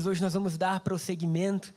Hoje nós vamos dar prosseguimento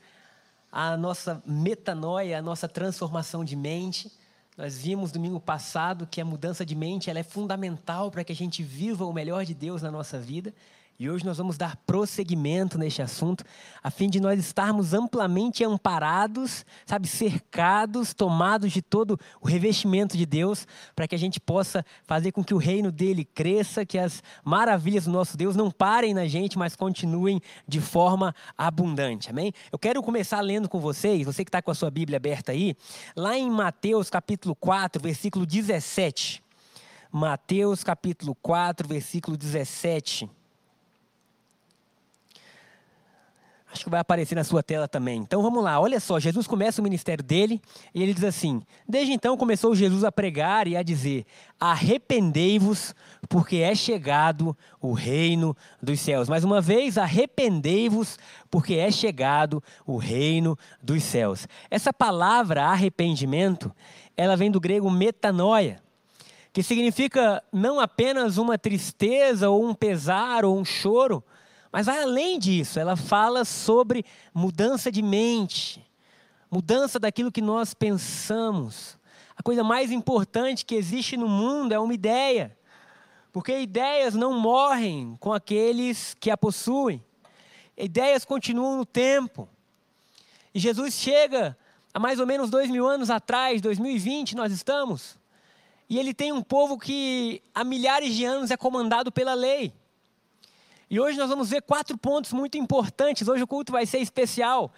à nossa metanoia, à nossa transformação de mente. Nós vimos domingo passado que a mudança de mente ela é fundamental para que a gente viva o melhor de Deus na nossa vida. E hoje nós vamos dar prosseguimento neste assunto, a fim de nós estarmos amplamente amparados, sabe, cercados, tomados de todo o revestimento de Deus, para que a gente possa fazer com que o reino dele cresça, que as maravilhas do nosso Deus não parem na gente, mas continuem de forma abundante. Amém? Eu quero começar lendo com vocês, você que está com a sua Bíblia aberta aí, lá em Mateus capítulo 4, versículo 17. Mateus capítulo 4, versículo 17. Acho que vai aparecer na sua tela também. Então vamos lá, olha só, Jesus começa o ministério dele e ele diz assim: Desde então começou Jesus a pregar e a dizer: Arrependei-vos, porque é chegado o reino dos céus. Mais uma vez, arrependei-vos, porque é chegado o reino dos céus. Essa palavra arrependimento, ela vem do grego metanoia, que significa não apenas uma tristeza ou um pesar ou um choro, mas vai além disso, ela fala sobre mudança de mente, mudança daquilo que nós pensamos. A coisa mais importante que existe no mundo é uma ideia, porque ideias não morrem com aqueles que a possuem, ideias continuam no tempo. E Jesus chega há mais ou menos dois mil anos atrás, 2020 nós estamos, e ele tem um povo que há milhares de anos é comandado pela lei. E hoje nós vamos ver quatro pontos muito importantes. Hoje o culto vai ser especial.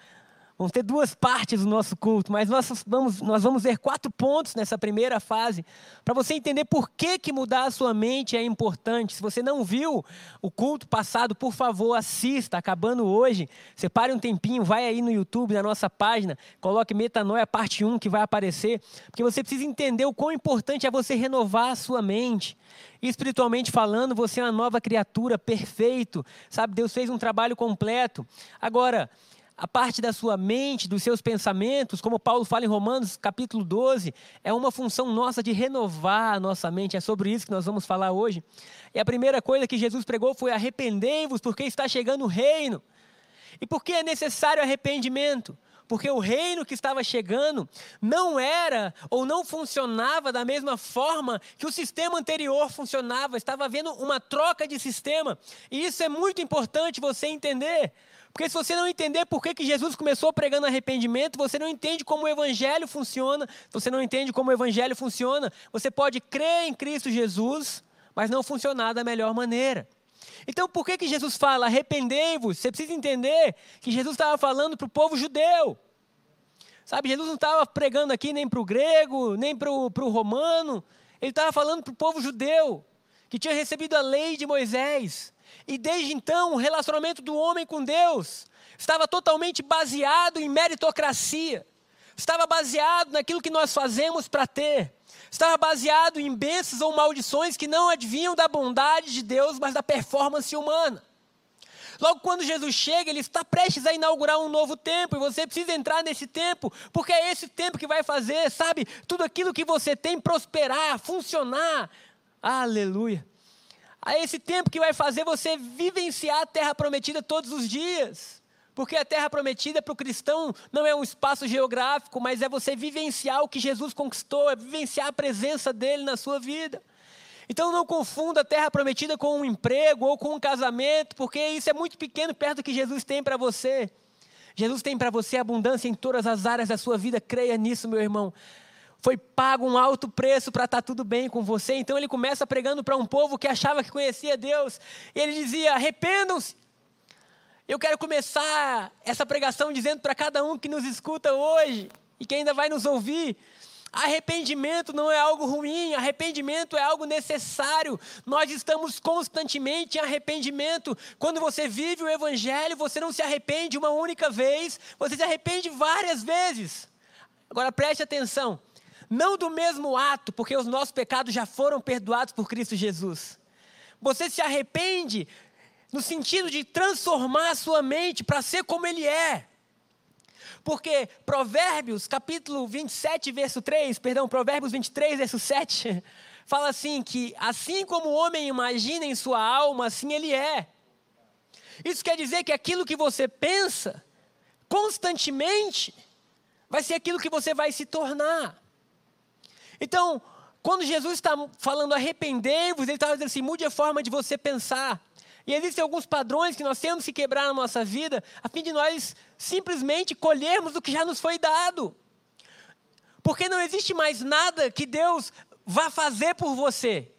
Vamos ter duas partes do nosso culto, mas nós vamos, nós vamos ver quatro pontos nessa primeira fase, para você entender por que, que mudar a sua mente é importante. Se você não viu o culto passado, por favor, assista, acabando hoje. Separe um tempinho, vai aí no YouTube, na nossa página, coloque Metanoia parte 1 que vai aparecer, porque você precisa entender o quão importante é você renovar a sua mente. Espiritualmente falando, você é uma nova criatura, perfeito, sabe? Deus fez um trabalho completo. Agora, a parte da sua mente, dos seus pensamentos, como Paulo fala em Romanos capítulo 12, é uma função nossa de renovar a nossa mente. É sobre isso que nós vamos falar hoje. E a primeira coisa que Jesus pregou foi: arrependei-vos, porque está chegando o reino. E por que é necessário arrependimento? Porque o reino que estava chegando não era ou não funcionava da mesma forma que o sistema anterior funcionava. Estava havendo uma troca de sistema. E isso é muito importante você entender. Porque se você não entender por que, que Jesus começou pregando arrependimento, você não entende como o Evangelho funciona. Você não entende como o Evangelho funciona. Você pode crer em Cristo Jesus, mas não funcionar da melhor maneira. Então, por que, que Jesus fala arrependei-vos? Você precisa entender que Jesus estava falando para o povo judeu. Sabe, Jesus não estava pregando aqui nem para o grego, nem para o romano. Ele estava falando para o povo judeu, que tinha recebido a lei de Moisés. E desde então, o relacionamento do homem com Deus estava totalmente baseado em meritocracia. Estava baseado naquilo que nós fazemos para ter. Estava baseado em bênçãos ou maldições que não advinham da bondade de Deus, mas da performance humana. Logo quando Jesus chega, ele está prestes a inaugurar um novo tempo e você precisa entrar nesse tempo, porque é esse tempo que vai fazer, sabe, tudo aquilo que você tem prosperar, funcionar. Aleluia a esse tempo que vai fazer você vivenciar a terra prometida todos os dias. Porque a terra prometida para o cristão não é um espaço geográfico, mas é você vivenciar o que Jesus conquistou, é vivenciar a presença dele na sua vida. Então não confunda a terra prometida com um emprego ou com um casamento, porque isso é muito pequeno perto do que Jesus tem para você. Jesus tem para você abundância em todas as áreas da sua vida, creia nisso, meu irmão foi pago um alto preço para estar tá tudo bem com você. Então ele começa pregando para um povo que achava que conhecia Deus. E ele dizia: arrependam-se. Eu quero começar essa pregação dizendo para cada um que nos escuta hoje e que ainda vai nos ouvir. Arrependimento não é algo ruim, arrependimento é algo necessário. Nós estamos constantemente em arrependimento. Quando você vive o Evangelho, você não se arrepende uma única vez, você se arrepende várias vezes. Agora preste atenção: não do mesmo ato, porque os nossos pecados já foram perdoados por Cristo Jesus. Você se arrepende no sentido de transformar a sua mente para ser como Ele é. Porque Provérbios, capítulo 27, verso 3, perdão, Provérbios 23, verso 7, fala assim: que assim como o homem imagina em sua alma, assim ele é. Isso quer dizer que aquilo que você pensa constantemente vai ser aquilo que você vai se tornar. Então, quando Jesus está falando arrependei-vos, ele está dizendo assim: mude a forma de você pensar. E existem alguns padrões que nós temos que quebrar na nossa vida, a fim de nós simplesmente colhermos o que já nos foi dado. Porque não existe mais nada que Deus vá fazer por você.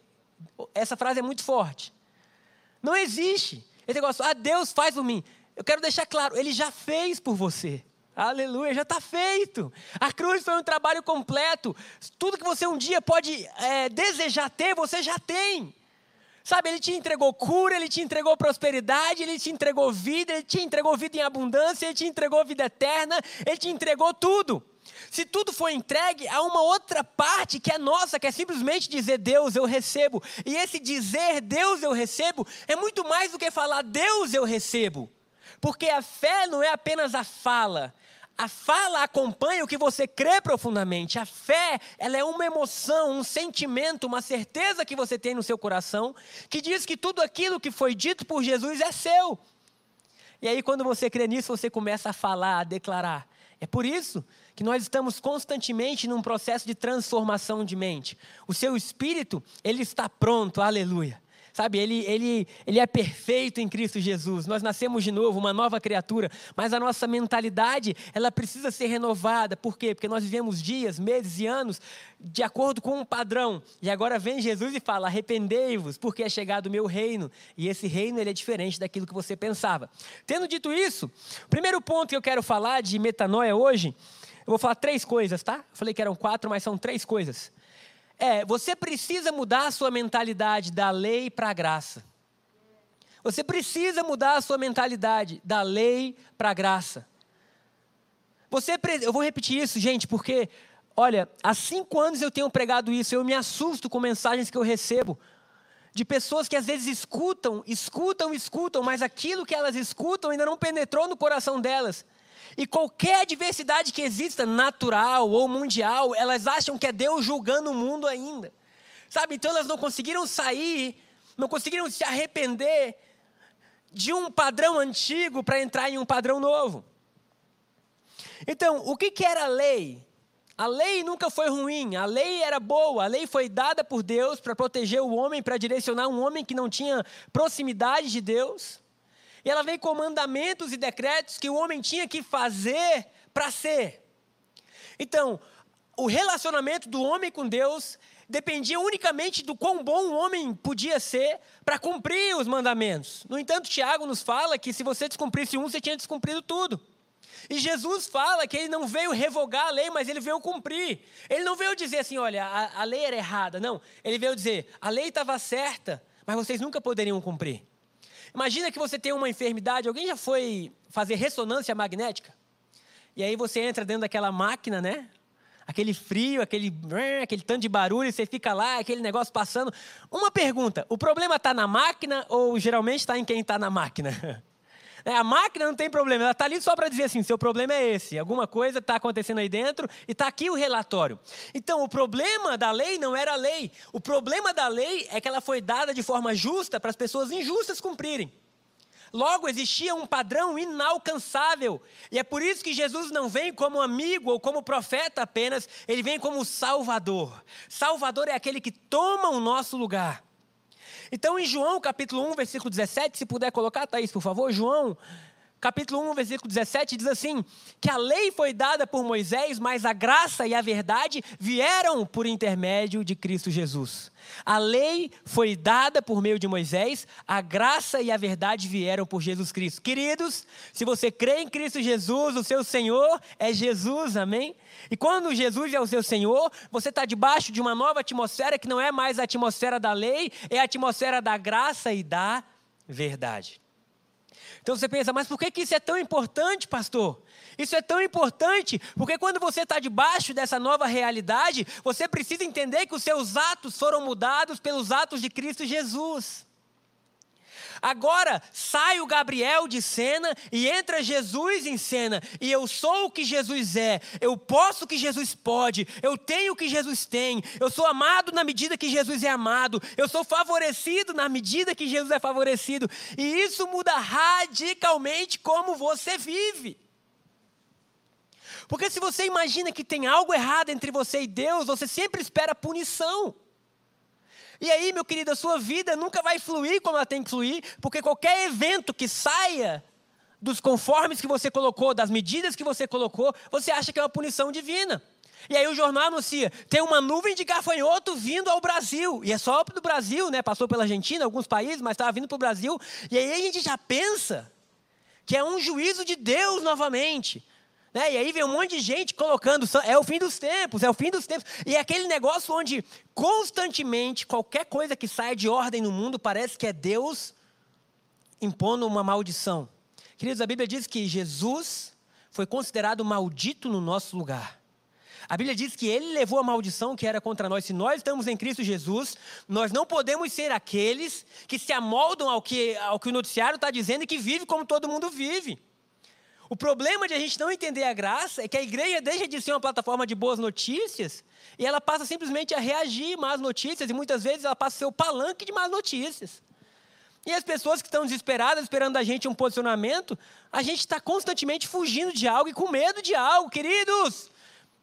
Essa frase é muito forte. Não existe. Esse negócio, ah, Deus faz por mim. Eu quero deixar claro, Ele já fez por você. Aleluia, já está feito. A cruz foi um trabalho completo. Tudo que você um dia pode é, desejar ter, você já tem. Sabe, ele te entregou cura, ele te entregou prosperidade, ele te entregou vida, ele te entregou vida em abundância, ele te entregou vida eterna, ele te entregou tudo. Se tudo foi entregue, há uma outra parte que é nossa, que é simplesmente dizer Deus eu recebo. E esse dizer Deus eu recebo é muito mais do que falar Deus eu recebo. Porque a fé não é apenas a fala. A fala acompanha o que você crê profundamente. A fé, ela é uma emoção, um sentimento, uma certeza que você tem no seu coração, que diz que tudo aquilo que foi dito por Jesus é seu. E aí, quando você crê nisso, você começa a falar, a declarar. É por isso que nós estamos constantemente num processo de transformação de mente. O seu espírito, ele está pronto, aleluia. Sabe, ele, ele, ele é perfeito em Cristo Jesus. Nós nascemos de novo, uma nova criatura, mas a nossa mentalidade, ela precisa ser renovada. Por quê? Porque nós vivemos dias, meses e anos de acordo com um padrão. E agora vem Jesus e fala: "Arrependei-vos, porque é chegado o meu reino". E esse reino ele é diferente daquilo que você pensava. Tendo dito isso, o primeiro ponto que eu quero falar de metanoia hoje, eu vou falar três coisas, tá? Eu falei que eram quatro, mas são três coisas é: você precisa mudar a sua mentalidade da lei para a graça. Você precisa mudar a sua mentalidade da lei para a graça. Você, eu vou repetir isso, gente, porque, olha, há cinco anos eu tenho pregado isso, eu me assusto com mensagens que eu recebo de pessoas que às vezes escutam, escutam, escutam, mas aquilo que elas escutam ainda não penetrou no coração delas. E qualquer adversidade que exista, natural ou mundial, elas acham que é Deus julgando o mundo ainda. Sabe? Então elas não conseguiram sair, não conseguiram se arrepender de um padrão antigo para entrar em um padrão novo. Então, o que, que era a lei? A lei nunca foi ruim, a lei era boa, a lei foi dada por Deus para proteger o homem, para direcionar um homem que não tinha proximidade de Deus. E ela vem com mandamentos e decretos que o homem tinha que fazer para ser. Então, o relacionamento do homem com Deus dependia unicamente do quão bom o homem podia ser para cumprir os mandamentos. No entanto, Tiago nos fala que se você descumprisse um, você tinha descumprido tudo. E Jesus fala que ele não veio revogar a lei, mas ele veio cumprir. Ele não veio dizer assim, olha, a, a lei era errada. Não, ele veio dizer, a lei estava certa, mas vocês nunca poderiam cumprir. Imagina que você tem uma enfermidade, alguém já foi fazer ressonância magnética? E aí você entra dentro daquela máquina, né? Aquele frio, aquele, aquele tanto de barulho, você fica lá, aquele negócio passando. Uma pergunta: o problema está na máquina ou geralmente está em quem está na máquina? É, a máquina não tem problema, ela está ali só para dizer assim: seu problema é esse, alguma coisa está acontecendo aí dentro e está aqui o relatório. Então, o problema da lei não era a lei, o problema da lei é que ela foi dada de forma justa para as pessoas injustas cumprirem. Logo, existia um padrão inalcançável. E é por isso que Jesus não vem como amigo ou como profeta apenas, ele vem como Salvador. Salvador é aquele que toma o nosso lugar. Então, em João capítulo 1, versículo 17, se puder colocar, Thaís, por favor, João capítulo 1, versículo 17, diz assim: que a lei foi dada por Moisés, mas a graça e a verdade vieram por intermédio de Cristo Jesus. A lei foi dada por meio de Moisés, a graça e a verdade vieram por Jesus Cristo. Queridos, se você crê em Cristo Jesus, o seu Senhor é Jesus, amém? E quando Jesus é o seu Senhor, você está debaixo de uma nova atmosfera que não é mais a atmosfera da lei, é a atmosfera da graça e da verdade. Então você pensa, mas por que, que isso é tão importante, pastor? Isso é tão importante porque quando você está debaixo dessa nova realidade, você precisa entender que os seus atos foram mudados pelos atos de Cristo Jesus. Agora sai o Gabriel de cena e entra Jesus em cena. E eu sou o que Jesus é, eu posso o que Jesus pode, eu tenho o que Jesus tem, eu sou amado na medida que Jesus é amado, eu sou favorecido na medida que Jesus é favorecido. E isso muda radicalmente como você vive. Porque se você imagina que tem algo errado entre você e Deus, você sempre espera punição. E aí, meu querido, a sua vida nunca vai fluir como ela tem que fluir, porque qualquer evento que saia dos conformes que você colocou, das medidas que você colocou, você acha que é uma punição divina. E aí o jornal anuncia, tem uma nuvem de gafanhoto vindo ao Brasil. E é só do Brasil, né? Passou pela Argentina, alguns países, mas estava vindo para o Brasil. E aí a gente já pensa que é um juízo de Deus novamente. Né? E aí vem um monte de gente colocando, é o fim dos tempos, é o fim dos tempos. E é aquele negócio onde constantemente qualquer coisa que saia de ordem no mundo parece que é Deus impondo uma maldição. Queridos, a Bíblia diz que Jesus foi considerado maldito no nosso lugar. A Bíblia diz que ele levou a maldição que era contra nós. Se nós estamos em Cristo Jesus, nós não podemos ser aqueles que se amoldam ao que, ao que o noticiário está dizendo e que vive como todo mundo vive. O problema de a gente não entender a graça é que a igreja deixa de ser uma plataforma de boas notícias e ela passa simplesmente a reagir más notícias e muitas vezes ela passa a ser o palanque de más notícias. E as pessoas que estão desesperadas, esperando da gente um posicionamento, a gente está constantemente fugindo de algo e com medo de algo, queridos.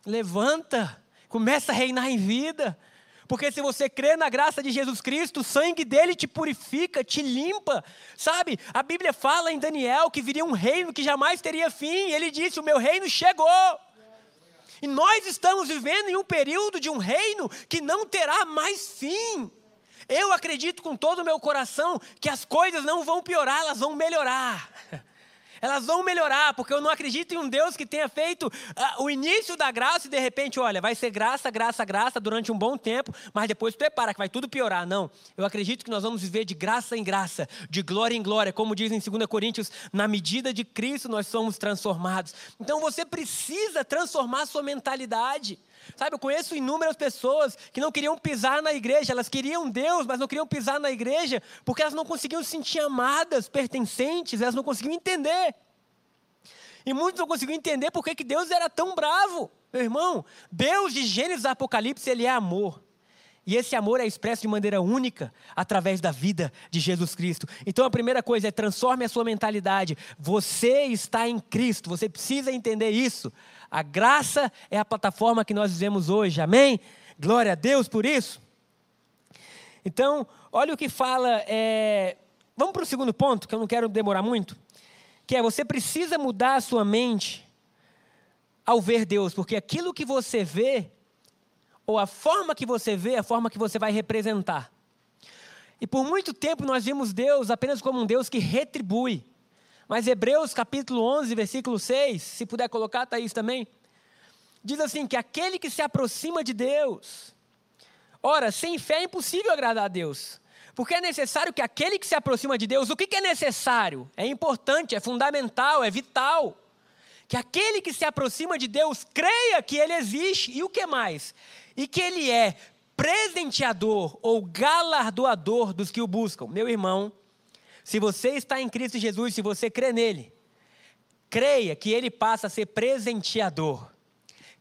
Levanta, começa a reinar em vida. Porque se você crê na graça de Jesus Cristo, o sangue dele te purifica, te limpa. Sabe? A Bíblia fala em Daniel que viria um reino que jamais teria fim. E ele disse: O meu reino chegou. E nós estamos vivendo em um período de um reino que não terá mais fim. Eu acredito com todo o meu coração que as coisas não vão piorar, elas vão melhorar. Elas vão melhorar, porque eu não acredito em um Deus que tenha feito uh, o início da graça e de repente, olha, vai ser graça, graça, graça durante um bom tempo, mas depois prepara que vai tudo piorar. Não. Eu acredito que nós vamos viver de graça em graça, de glória em glória, como diz em 2 Coríntios, na medida de Cristo nós somos transformados. Então você precisa transformar sua mentalidade. Sabe, eu conheço inúmeras pessoas que não queriam pisar na igreja, elas queriam Deus, mas não queriam pisar na igreja porque elas não conseguiam se sentir amadas, pertencentes, elas não conseguiam entender. E muitos não conseguiam entender por que Deus era tão bravo. Meu irmão, Deus de Gênesis Apocalipse, ele é amor. E esse amor é expresso de maneira única através da vida de Jesus Cristo. Então a primeira coisa é transforme a sua mentalidade. Você está em Cristo, você precisa entender isso. A graça é a plataforma que nós vivemos hoje, amém? Glória a Deus por isso. Então, olha o que fala. É... Vamos para o segundo ponto, que eu não quero demorar muito. Que é você precisa mudar a sua mente ao ver Deus, porque aquilo que você vê, ou a forma que você vê, é a forma que você vai representar. E por muito tempo nós vimos Deus apenas como um Deus que retribui. Mas Hebreus capítulo 11, versículo 6, se puder colocar, Thaís também, diz assim: que aquele que se aproxima de Deus, ora, sem fé é impossível agradar a Deus. Porque é necessário que aquele que se aproxima de Deus, o que, que é necessário? É importante, é fundamental, é vital. Que aquele que se aproxima de Deus creia que Ele existe. E o que mais? E que Ele é presenteador ou galardoador dos que o buscam. Meu irmão, se você está em Cristo Jesus, se você crê nele, creia que ele passa a ser presenteador.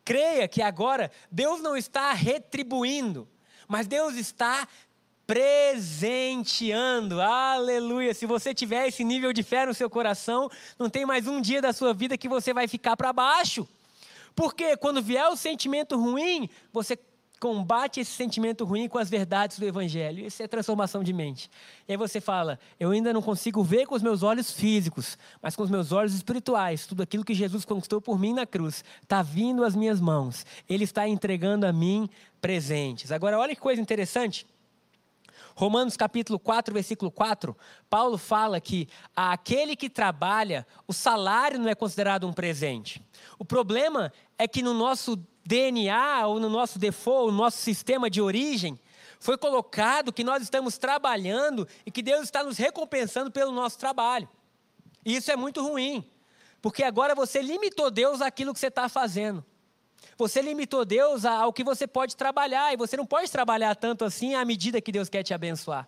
Creia que agora Deus não está retribuindo, mas Deus está presenteando. Aleluia! Se você tiver esse nível de fé no seu coração, não tem mais um dia da sua vida que você vai ficar para baixo. Porque quando vier o sentimento ruim, você combate esse sentimento ruim com as verdades do Evangelho. Isso é transformação de mente. E aí você fala: eu ainda não consigo ver com os meus olhos físicos, mas com os meus olhos espirituais, tudo aquilo que Jesus conquistou por mim na cruz está vindo às minhas mãos. Ele está entregando a mim presentes. Agora, olha que coisa interessante. Romanos capítulo 4, versículo 4, Paulo fala que aquele que trabalha, o salário não é considerado um presente. O problema é que no nosso DNA ou no nosso default, no nosso sistema de origem, foi colocado que nós estamos trabalhando e que Deus está nos recompensando pelo nosso trabalho. E isso é muito ruim, porque agora você limitou Deus àquilo que você está fazendo. Você limitou Deus ao que você pode trabalhar, e você não pode trabalhar tanto assim à medida que Deus quer te abençoar.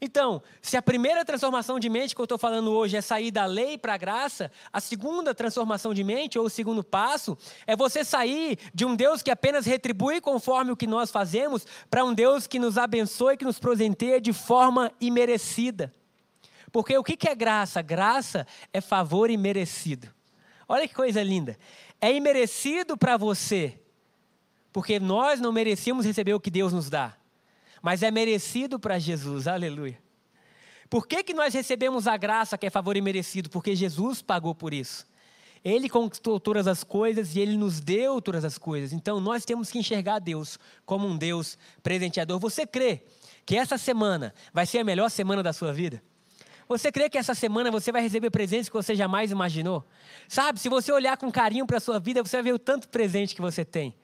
Então, se a primeira transformação de mente que eu estou falando hoje é sair da lei para a graça, a segunda transformação de mente, ou o segundo passo, é você sair de um Deus que apenas retribui conforme o que nós fazemos, para um Deus que nos abençoe, que nos presenteia de forma imerecida. Porque o que é graça? Graça é favor imerecido. Olha que coisa linda. É imerecido para você, porque nós não merecíamos receber o que Deus nos dá mas é merecido para Jesus, aleluia. Por que, que nós recebemos a graça que é favor e merecido? Porque Jesus pagou por isso. Ele conquistou todas as coisas e ele nos deu todas as coisas. Então nós temos que enxergar Deus como um Deus presenteador. Você crê que essa semana vai ser a melhor semana da sua vida? Você crê que essa semana você vai receber presentes que você jamais imaginou? Sabe, se você olhar com carinho para a sua vida, você vai ver o tanto presente que você tem.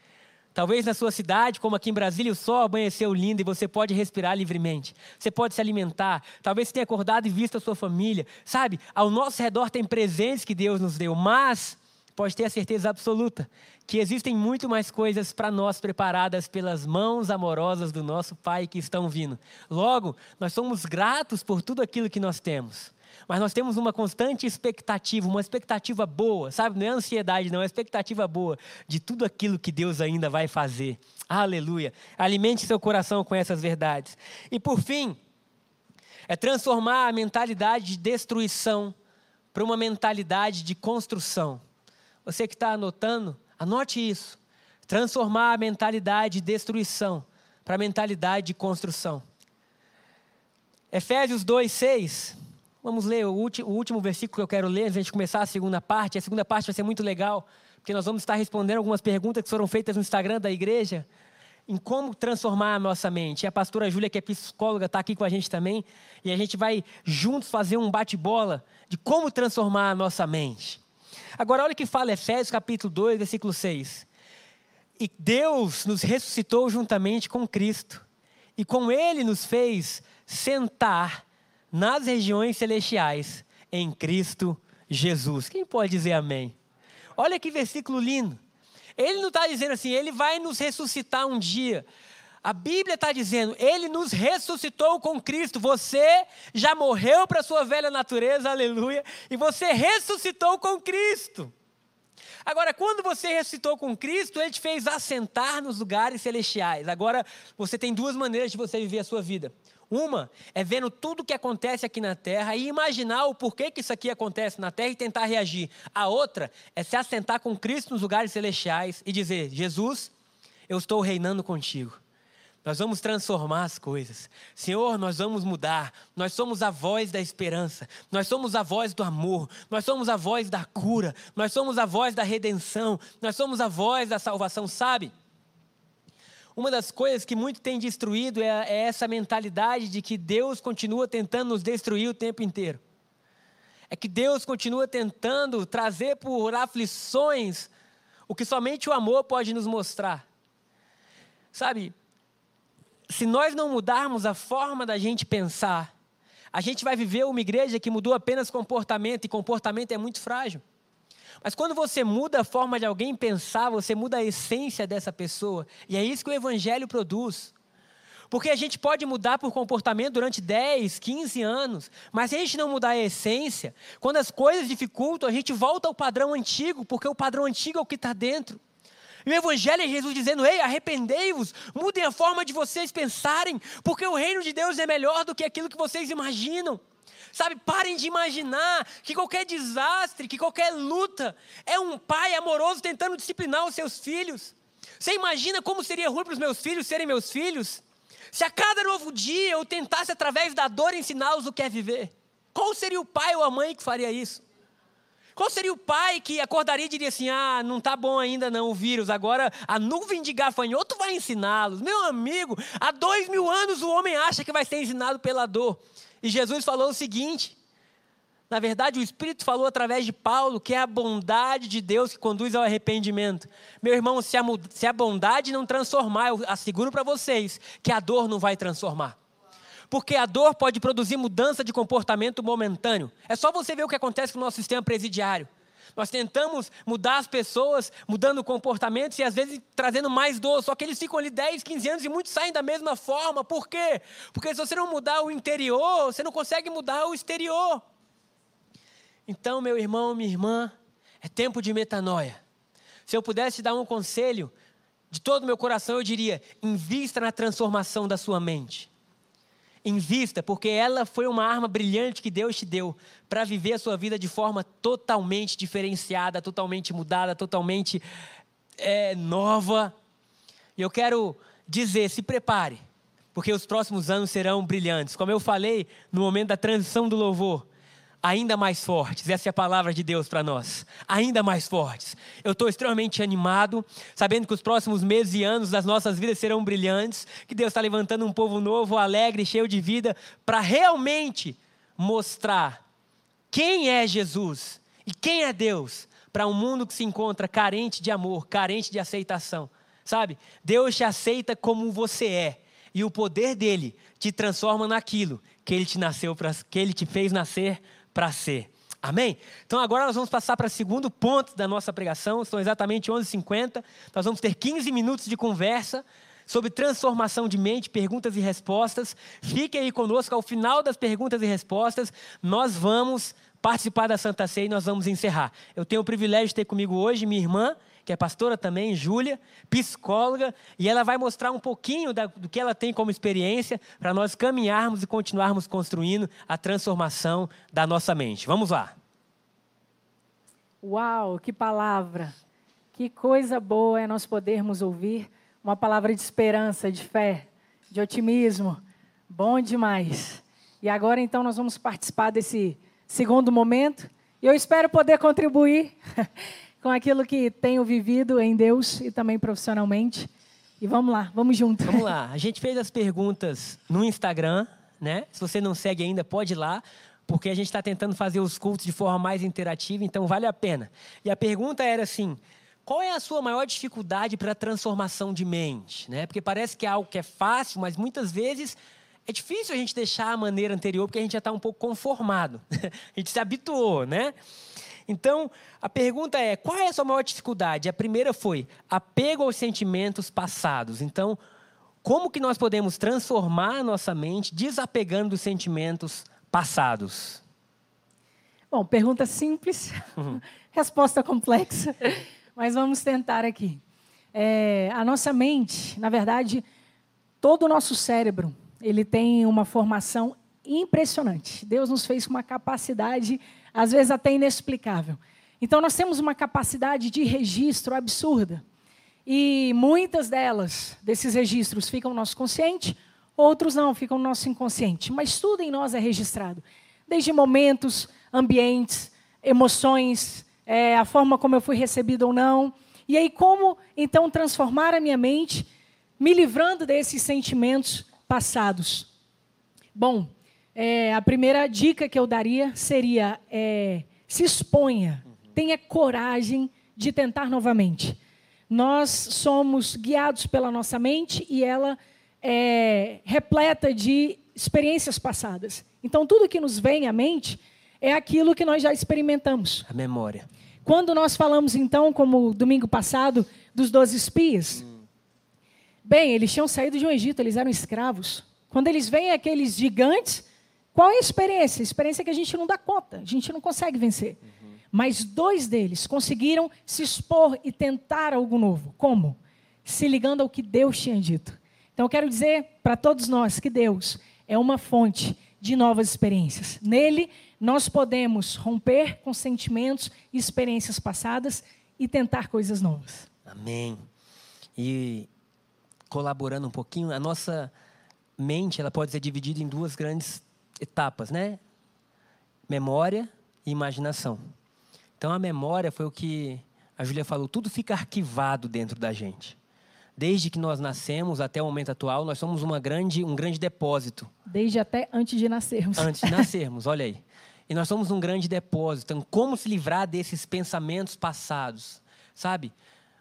Talvez na sua cidade, como aqui em Brasília, o sol amanheceu lindo e você pode respirar livremente. Você pode se alimentar. Talvez você tenha acordado e visto a sua família. Sabe, ao nosso redor tem presentes que Deus nos deu, mas pode ter a certeza absoluta que existem muito mais coisas para nós preparadas pelas mãos amorosas do nosso Pai que estão vindo. Logo, nós somos gratos por tudo aquilo que nós temos. Mas nós temos uma constante expectativa, uma expectativa boa, sabe? Não é ansiedade, não, é expectativa boa de tudo aquilo que Deus ainda vai fazer. Aleluia. Alimente seu coração com essas verdades. E por fim, é transformar a mentalidade de destruição para uma mentalidade de construção. Você que está anotando, anote isso. Transformar a mentalidade de destruição para a mentalidade de construção. Efésios 2, 6 Vamos ler o último, o último versículo que eu quero ler antes de começar a segunda parte. A segunda parte vai ser muito legal, porque nós vamos estar respondendo algumas perguntas que foram feitas no Instagram da igreja em como transformar a nossa mente. E a pastora Júlia, que é psicóloga, está aqui com a gente também. E a gente vai juntos fazer um bate-bola de como transformar a nossa mente. Agora, olha o que fala Efésios capítulo 2, versículo 6. E Deus nos ressuscitou juntamente com Cristo. E com Ele nos fez sentar nas regiões celestiais em Cristo Jesus. Quem pode dizer amém? Olha que versículo lindo. Ele não está dizendo assim, ele vai nos ressuscitar um dia. A Bíblia está dizendo, ele nos ressuscitou com Cristo. Você já morreu para a sua velha natureza, aleluia, e você ressuscitou com Cristo. Agora, quando você ressuscitou com Cristo, Ele te fez assentar nos lugares celestiais. Agora, você tem duas maneiras de você viver a sua vida. Uma é vendo tudo o que acontece aqui na terra e imaginar o porquê que isso aqui acontece na terra e tentar reagir. A outra é se assentar com Cristo nos lugares celestiais e dizer: Jesus, eu estou reinando contigo. Nós vamos transformar as coisas. Senhor, nós vamos mudar. Nós somos a voz da esperança. Nós somos a voz do amor. Nós somos a voz da cura. Nós somos a voz da redenção. Nós somos a voz da salvação, sabe? Uma das coisas que muito tem destruído é, é essa mentalidade de que Deus continua tentando nos destruir o tempo inteiro. É que Deus continua tentando trazer por aflições o que somente o amor pode nos mostrar. Sabe, se nós não mudarmos a forma da gente pensar, a gente vai viver uma igreja que mudou apenas comportamento, e comportamento é muito frágil. Mas quando você muda a forma de alguém pensar, você muda a essência dessa pessoa. E é isso que o Evangelho produz. Porque a gente pode mudar por comportamento durante 10, 15 anos, mas se a gente não mudar a essência, quando as coisas dificultam, a gente volta ao padrão antigo, porque o padrão antigo é o que está dentro. E o Evangelho é Jesus dizendo: Ei, arrependei-vos, mudem a forma de vocês pensarem, porque o reino de Deus é melhor do que aquilo que vocês imaginam. Sabe, parem de imaginar que qualquer desastre, que qualquer luta é um pai amoroso tentando disciplinar os seus filhos. Você imagina como seria ruim para os meus filhos serem meus filhos? Se a cada novo dia eu tentasse, através da dor, ensiná-los o que é viver. Qual seria o pai ou a mãe que faria isso? Qual seria o pai que acordaria e diria assim: ah, não está bom ainda não o vírus, agora a nuvem de gafanhoto vai ensiná-los? Meu amigo, há dois mil anos o homem acha que vai ser ensinado pela dor. E Jesus falou o seguinte: na verdade, o Espírito falou através de Paulo que é a bondade de Deus que conduz ao arrependimento. Meu irmão, se a, se a bondade não transformar, eu asseguro para vocês que a dor não vai transformar. Porque a dor pode produzir mudança de comportamento momentâneo. É só você ver o que acontece com o nosso sistema presidiário. Nós tentamos mudar as pessoas, mudando comportamentos e às vezes trazendo mais dor. Só que eles ficam ali 10, 15 anos e muitos saem da mesma forma. Por quê? Porque se você não mudar o interior, você não consegue mudar o exterior. Então, meu irmão, minha irmã, é tempo de metanoia. Se eu pudesse dar um conselho de todo o meu coração, eu diria: invista na transformação da sua mente. Invista, porque ela foi uma arma brilhante que Deus te deu para viver a sua vida de forma totalmente diferenciada, totalmente mudada, totalmente é, nova. E eu quero dizer: se prepare, porque os próximos anos serão brilhantes. Como eu falei no momento da transição do louvor, ainda mais fortes. Essa é a palavra de Deus para nós. Ainda mais fortes. Eu estou extremamente animado, sabendo que os próximos meses e anos das nossas vidas serão brilhantes, que Deus está levantando um povo novo, alegre, cheio de vida, para realmente mostrar quem é Jesus e quem é Deus para um mundo que se encontra carente de amor, carente de aceitação. Sabe? Deus te aceita como você é. E o poder dele te transforma naquilo que ele te nasceu para que ele te fez nascer para ser. Amém? Então agora nós vamos passar para o segundo ponto da nossa pregação, são exatamente 11h50. Nós vamos ter 15 minutos de conversa sobre transformação de mente, perguntas e respostas. Fique aí conosco, ao final das perguntas e respostas, nós vamos participar da Santa Ceia e nós vamos encerrar. Eu tenho o privilégio de ter comigo hoje minha irmã, que é pastora também, Júlia, psicóloga, e ela vai mostrar um pouquinho da, do que ela tem como experiência para nós caminharmos e continuarmos construindo a transformação da nossa mente. Vamos lá. Uau, que palavra! Que coisa boa é nós podermos ouvir uma palavra de esperança, de fé, de otimismo. Bom demais. E agora então nós vamos participar desse segundo momento. E eu espero poder contribuir com aquilo que tenho vivido em Deus e também profissionalmente. E vamos lá, vamos junto. Vamos lá. A gente fez as perguntas no Instagram, né? Se você não segue ainda, pode ir lá, porque a gente está tentando fazer os cultos de forma mais interativa, então vale a pena. E a pergunta era assim: qual é a sua maior dificuldade para a transformação de mente? Né? Porque parece que é algo que é fácil, mas muitas vezes é difícil a gente deixar a maneira anterior, porque a gente já está um pouco conformado. a gente se habituou, né? Então, a pergunta é: qual é a sua maior dificuldade? A primeira foi apego aos sentimentos passados. Então, como que nós podemos transformar a nossa mente desapegando dos sentimentos passados? Bom, pergunta simples, uhum. resposta complexa, mas vamos tentar aqui. É, a nossa mente, na verdade, todo o nosso cérebro, ele tem uma formação impressionante. Deus nos fez com uma capacidade às vezes até inexplicável. Então, nós temos uma capacidade de registro absurda. E muitas delas, desses registros, ficam no nosso consciente, outros não, ficam no nosso inconsciente. Mas tudo em nós é registrado. Desde momentos, ambientes, emoções, é, a forma como eu fui recebido ou não. E aí, como então transformar a minha mente, me livrando desses sentimentos passados? Bom, é, a primeira dica que eu daria seria: é, se exponha, tenha coragem de tentar novamente. Nós somos guiados pela nossa mente e ela é repleta de experiências passadas. Então, tudo que nos vem à mente é aquilo que nós já experimentamos. A memória. Quando nós falamos, então, como domingo passado, dos doze espias, hum. bem, eles tinham saído de um Egito, eles eram escravos. Quando eles veem aqueles gigantes, qual é a experiência? A experiência é que a gente não dá conta, a gente não consegue vencer. Uhum. Mas dois deles conseguiram se expor e tentar algo novo. Como? Se ligando ao que Deus tinha dito. Então eu quero dizer para todos nós que Deus é uma fonte de novas experiências. Nele nós podemos romper com sentimentos e experiências passadas e tentar coisas novas. Amém. E colaborando um pouquinho, a nossa mente ela pode ser dividida em duas grandes etapas, né? Memória e imaginação. Então a memória foi o que a Júlia falou, tudo fica arquivado dentro da gente. Desde que nós nascemos até o momento atual, nós somos uma grande, um grande depósito. Desde até antes de nascermos. Antes de nascermos, olha aí. E nós somos um grande depósito. Então, como se livrar desses pensamentos passados? Sabe?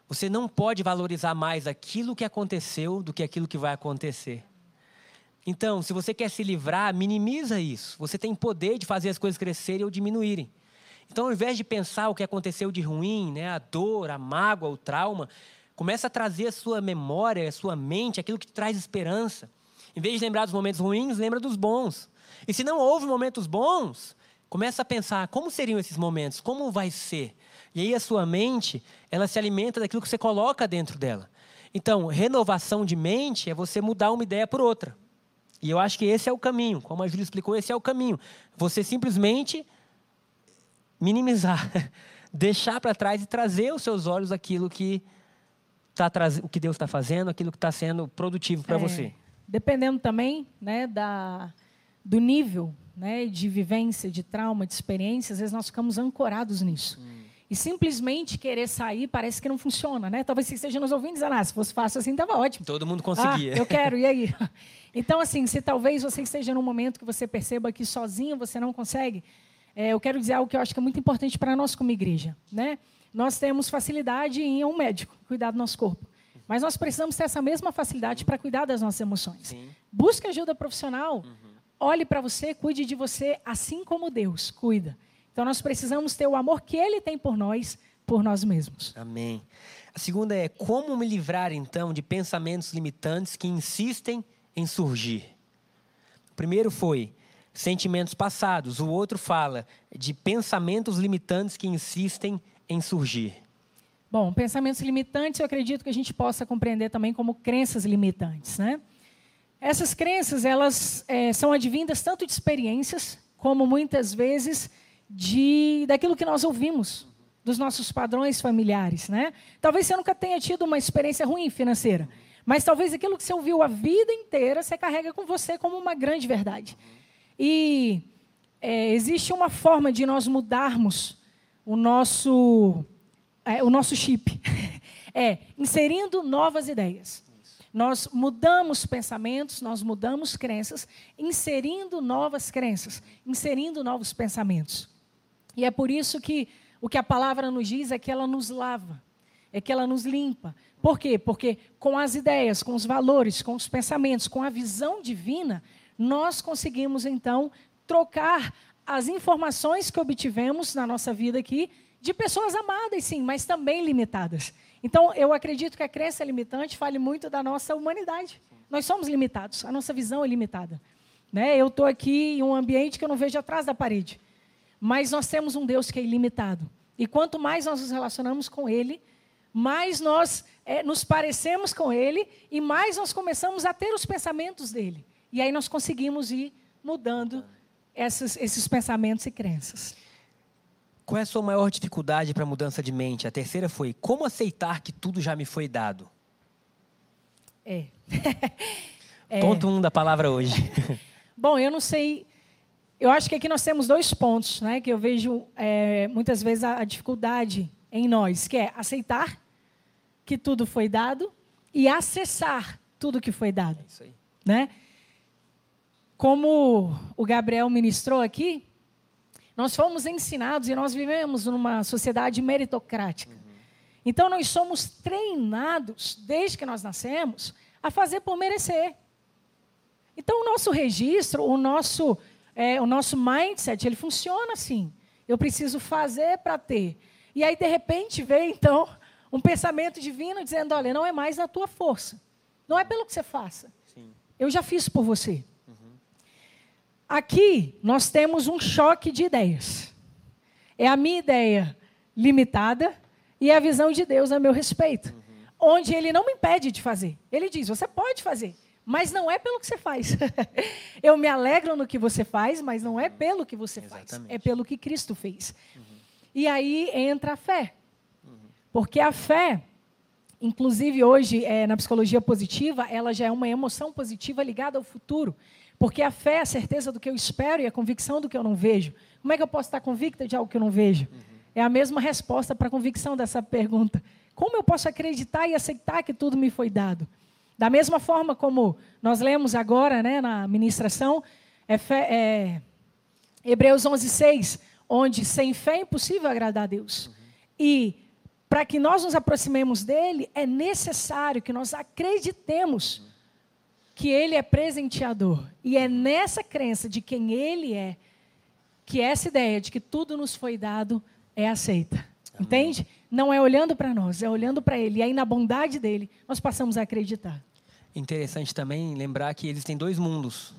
Você não pode valorizar mais aquilo que aconteceu do que aquilo que vai acontecer. Então, se você quer se livrar, minimiza isso. Você tem poder de fazer as coisas crescerem ou diminuírem. Então, ao invés de pensar o que aconteceu de ruim, né, a dor, a mágoa, o trauma, começa a trazer a sua memória, a sua mente, aquilo que te traz esperança. Em vez de lembrar dos momentos ruins, lembra dos bons. E se não houve momentos bons, começa a pensar como seriam esses momentos, como vai ser. E aí a sua mente, ela se alimenta daquilo que você coloca dentro dela. Então, renovação de mente é você mudar uma ideia por outra. E eu acho que esse é o caminho. Como a Júlia explicou, esse é o caminho. Você simplesmente minimizar, deixar para trás e trazer aos seus olhos aquilo que tá o que Deus está fazendo, aquilo que está sendo produtivo para é, você. Dependendo também né, da, do nível né, de vivência, de trauma, de experiência, às vezes nós ficamos ancorados nisso. Hum. E simplesmente querer sair parece que não funciona, né? Talvez você esteja nos ouvindo dizendo, ah, se fosse fácil assim, estava ótimo. Todo mundo conseguia. Ah, eu quero, e aí? Então, assim, se talvez você esteja num momento que você perceba que sozinho você não consegue, é, eu quero dizer algo que eu acho que é muito importante para nós como igreja, né? Nós temos facilidade em ir a um médico, cuidar do nosso corpo. Mas nós precisamos ter essa mesma facilidade para cuidar das nossas emoções. Sim. Busque ajuda profissional. Uhum. Olhe para você, cuide de você, assim como Deus cuida. Então nós precisamos ter o amor que Ele tem por nós, por nós mesmos. Amém. A segunda é como me livrar então de pensamentos limitantes que insistem em surgir. O primeiro foi sentimentos passados, o outro fala de pensamentos limitantes que insistem em surgir. Bom, pensamentos limitantes eu acredito que a gente possa compreender também como crenças limitantes, né? Essas crenças elas é, são advindas tanto de experiências como muitas vezes de daquilo que nós ouvimos dos nossos padrões familiares, né? Talvez você nunca tenha tido uma experiência ruim financeira, mas talvez aquilo que você ouviu a vida inteira você carrega com você como uma grande verdade. E é, existe uma forma de nós mudarmos o nosso, é, o nosso chip. é inserindo novas ideias. Nós mudamos pensamentos, nós mudamos crenças, inserindo novas crenças, inserindo novos pensamentos. E é por isso que o que a palavra nos diz é que ela nos lava, é que ela nos limpa. Por quê? Porque com as ideias, com os valores, com os pensamentos, com a visão divina, nós conseguimos então trocar as informações que obtivemos na nossa vida aqui de pessoas amadas, sim, mas também limitadas. Então, eu acredito que a crença limitante fale muito da nossa humanidade. Nós somos limitados, a nossa visão é limitada. Né? Eu estou aqui em um ambiente que eu não vejo atrás da parede. Mas nós temos um Deus que é ilimitado. E quanto mais nós nos relacionamos com Ele, mais nós é, nos parecemos com Ele e mais nós começamos a ter os pensamentos dele. E aí nós conseguimos ir mudando esses, esses pensamentos e crenças. Qual é a sua maior dificuldade para a mudança de mente? A terceira foi como aceitar que tudo já me foi dado. É. é. Ponto um da palavra hoje. Bom, eu não sei. Eu acho que aqui nós temos dois pontos, né, que eu vejo é, muitas vezes a, a dificuldade em nós, que é aceitar que tudo foi dado e acessar tudo que foi dado. É isso aí. Né? como o Gabriel ministrou aqui, nós fomos ensinados e nós vivemos numa sociedade meritocrática. Então nós somos treinados, desde que nós nascemos, a fazer por merecer. Então o nosso registro, o nosso, é, o nosso mindset, ele funciona assim. Eu preciso fazer para ter. E aí, de repente, vem então um pensamento divino dizendo: olha, não é mais na tua força. Não é pelo que você faça. Sim. Eu já fiz por você. Aqui nós temos um choque de ideias. É a minha ideia limitada e a visão de Deus a meu respeito. Uhum. Onde ele não me impede de fazer. Ele diz: você pode fazer, mas não é pelo que você faz. Eu me alegro no que você faz, mas não é pelo que você Exatamente. faz, é pelo que Cristo fez. Uhum. E aí entra a fé. Uhum. Porque a fé, inclusive hoje é, na psicologia positiva, ela já é uma emoção positiva ligada ao futuro. Porque a fé é a certeza do que eu espero e a convicção do que eu não vejo. Como é que eu posso estar convicta de algo que eu não vejo? Uhum. É a mesma resposta para a convicção dessa pergunta. Como eu posso acreditar e aceitar que tudo me foi dado? Da mesma forma como nós lemos agora né, na ministração, é é, Hebreus 11, 6, onde sem fé é impossível agradar a Deus. Uhum. E para que nós nos aproximemos dele, é necessário que nós acreditemos uhum que ele é presenteador. E é nessa crença de quem ele é que essa ideia de que tudo nos foi dado é aceita. Amém. Entende? Não é olhando para nós, é olhando para Ele. E aí, na bondade dele, nós passamos a acreditar. Interessante também lembrar que existem dois mundos: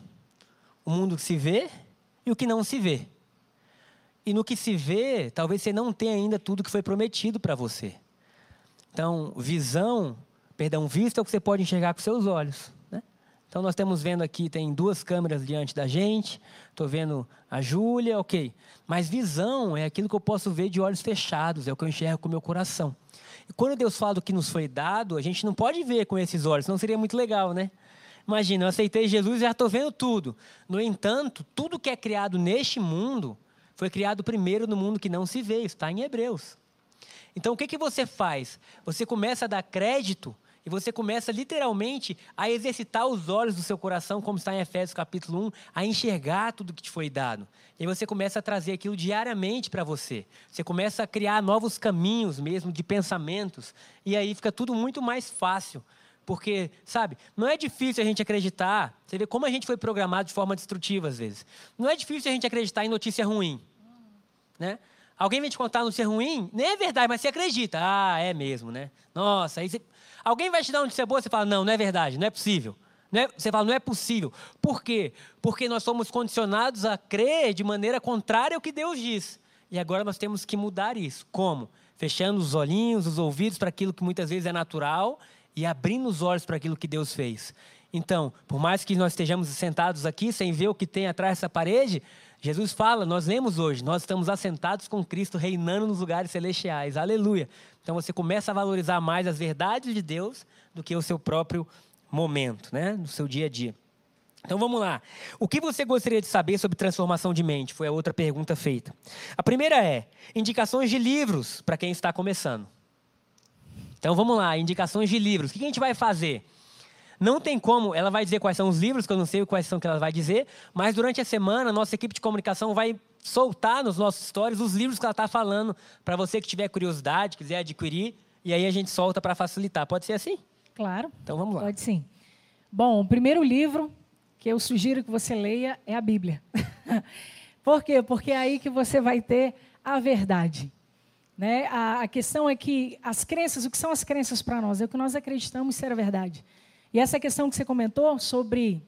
o mundo que se vê e o que não se vê. E no que se vê, talvez você não tenha ainda tudo que foi prometido para você. Então, visão, perdão, vista é o que você pode enxergar com seus olhos. Então, nós estamos vendo aqui, tem duas câmeras diante da gente. Estou vendo a Júlia, ok. Mas visão é aquilo que eu posso ver de olhos fechados, é o que eu enxergo com o meu coração. E quando Deus fala do que nos foi dado, a gente não pode ver com esses olhos, não seria muito legal, né? Imagina, eu aceitei Jesus e já estou vendo tudo. No entanto, tudo que é criado neste mundo foi criado primeiro no mundo que não se vê, está em Hebreus. Então o que, que você faz? Você começa a dar crédito e você começa literalmente a exercitar os olhos do seu coração, como está em Efésios capítulo 1, a enxergar tudo que te foi dado. E aí você começa a trazer aquilo diariamente para você. Você começa a criar novos caminhos mesmo de pensamentos. E aí fica tudo muito mais fácil. Porque, sabe, não é difícil a gente acreditar. Você vê como a gente foi programado de forma destrutiva às vezes. Não é difícil a gente acreditar em notícia ruim. Né? Alguém vem te contar notícia ruim, nem é verdade, mas você acredita. Ah, é mesmo, né? Nossa, aí você... Alguém vai te dar uma notícia boa, você fala, não, não é verdade, não é possível. Não é... Você fala, não é possível. Por quê? Porque nós somos condicionados a crer de maneira contrária ao que Deus diz. E agora nós temos que mudar isso. Como? Fechando os olhinhos, os ouvidos para aquilo que muitas vezes é natural e abrindo os olhos para aquilo que Deus fez. Então, por mais que nós estejamos sentados aqui sem ver o que tem atrás dessa parede, Jesus fala, nós lemos hoje, nós estamos assentados com Cristo reinando nos lugares celestiais. Aleluia. Então você começa a valorizar mais as verdades de Deus do que o seu próprio momento, né, no seu dia a dia. Então vamos lá. O que você gostaria de saber sobre transformação de mente? Foi a outra pergunta feita. A primeira é: indicações de livros para quem está começando. Então vamos lá, indicações de livros. O que a gente vai fazer? Não tem como, ela vai dizer quais são os livros, que eu não sei quais são que ela vai dizer, mas durante a semana, nossa equipe de comunicação vai soltar nos nossos stories os livros que ela está falando, para você que tiver curiosidade, quiser adquirir, e aí a gente solta para facilitar. Pode ser assim? Claro. Então vamos lá. Pode sim. Bom, o primeiro livro que eu sugiro que você leia é a Bíblia. Por quê? Porque é aí que você vai ter a verdade. Né? A, a, questão é que as crenças, o que são as crenças para nós? É o que nós acreditamos ser a verdade. E essa questão que você comentou sobre